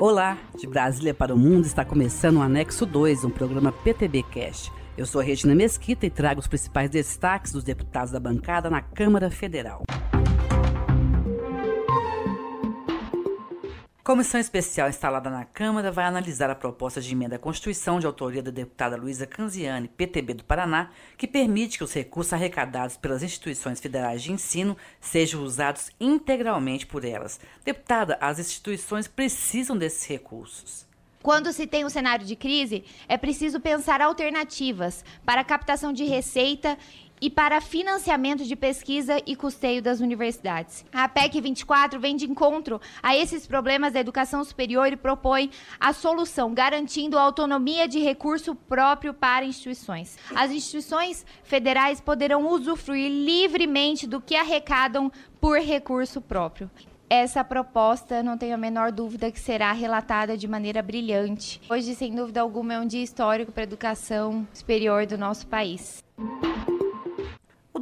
Olá, de Brasília para o Mundo está começando o Anexo 2, um programa PTB Cast. Eu sou Regina Mesquita e trago os principais destaques dos deputados da bancada na Câmara Federal. Comissão especial instalada na Câmara vai analisar a proposta de emenda à Constituição de autoria da deputada Luísa Canziani, PTB do Paraná, que permite que os recursos arrecadados pelas instituições federais de ensino sejam usados integralmente por elas. Deputada, as instituições precisam desses recursos. Quando se tem um cenário de crise, é preciso pensar alternativas para a captação de receita e para financiamento de pesquisa e custeio das universidades. A PEC 24 vem de encontro a esses problemas da educação superior e propõe a solução, garantindo autonomia de recurso próprio para instituições. As instituições federais poderão usufruir livremente do que arrecadam por recurso próprio essa proposta, não tenho a menor dúvida que será relatada de maneira brilhante. Hoje, sem dúvida alguma, é um dia histórico para a educação superior do nosso país.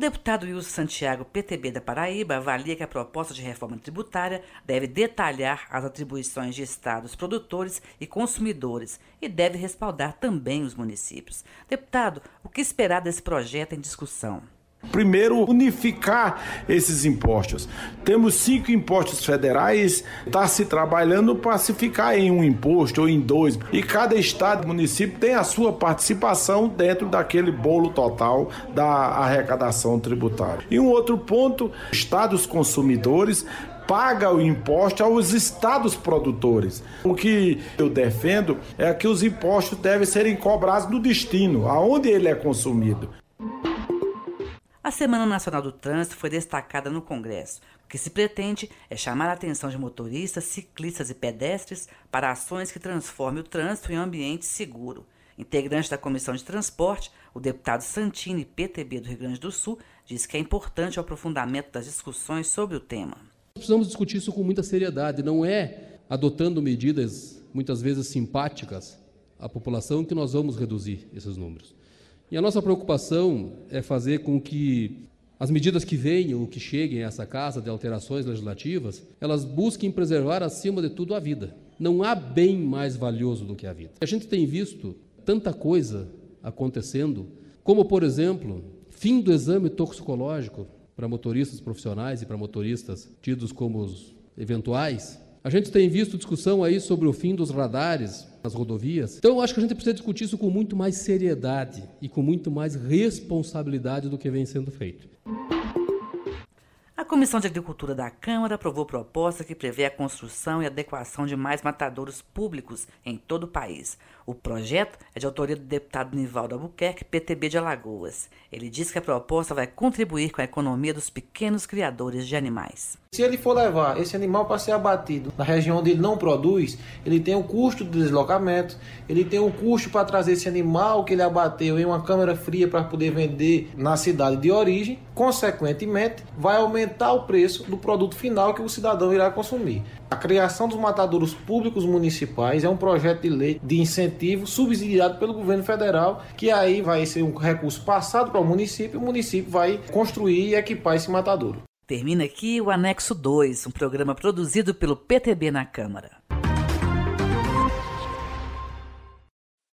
Deputado Wilson Santiago, PTB da Paraíba, avalia que a proposta de reforma tributária deve detalhar as atribuições de estados produtores e consumidores e deve respaldar também os municípios. Deputado, o que esperar desse projeto em discussão? Primeiro, unificar esses impostos. Temos cinco impostos federais, está se trabalhando para se ficar em um imposto ou em dois. E cada estado e município tem a sua participação dentro daquele bolo total da arrecadação tributária. E um outro ponto, estados consumidores paga o imposto aos estados produtores. O que eu defendo é que os impostos devem serem cobrados no destino, aonde ele é consumido. A Semana Nacional do Trânsito foi destacada no Congresso. O que se pretende é chamar a atenção de motoristas, ciclistas e pedestres para ações que transformem o trânsito em um ambiente seguro. Integrante da Comissão de Transporte, o deputado Santini, PTB do Rio Grande do Sul, disse que é importante o aprofundamento das discussões sobre o tema. Precisamos discutir isso com muita seriedade, não é adotando medidas muitas vezes simpáticas à população que nós vamos reduzir esses números. E a nossa preocupação é fazer com que as medidas que venham, que cheguem a essa casa de alterações legislativas, elas busquem preservar acima de tudo a vida. Não há bem mais valioso do que a vida. A gente tem visto tanta coisa acontecendo, como por exemplo, fim do exame toxicológico para motoristas profissionais e para motoristas tidos como os eventuais, a gente tem visto discussão aí sobre o fim dos radares nas rodovias. Então, eu acho que a gente precisa discutir isso com muito mais seriedade e com muito mais responsabilidade do que vem sendo feito. A Comissão de Agricultura da Câmara aprovou proposta que prevê a construção e adequação de mais matadouros públicos em todo o país. O projeto é de autoria do deputado Nivaldo Albuquerque, PTB de Alagoas. Ele diz que a proposta vai contribuir com a economia dos pequenos criadores de animais. Se ele for levar esse animal para ser abatido na região onde ele não produz, ele tem o custo do deslocamento, ele tem o custo para trazer esse animal que ele abateu em uma câmara fria para poder vender na cidade de origem. Consequentemente, vai aumentar o preço do produto final que o cidadão irá consumir. A criação dos matadouros públicos municipais é um projeto de lei de incentivo subsidiado pelo governo federal, que aí vai ser um recurso passado para o município, e o município vai construir e equipar esse matadouro. Termina aqui o Anexo 2, um programa produzido pelo PTB na Câmara.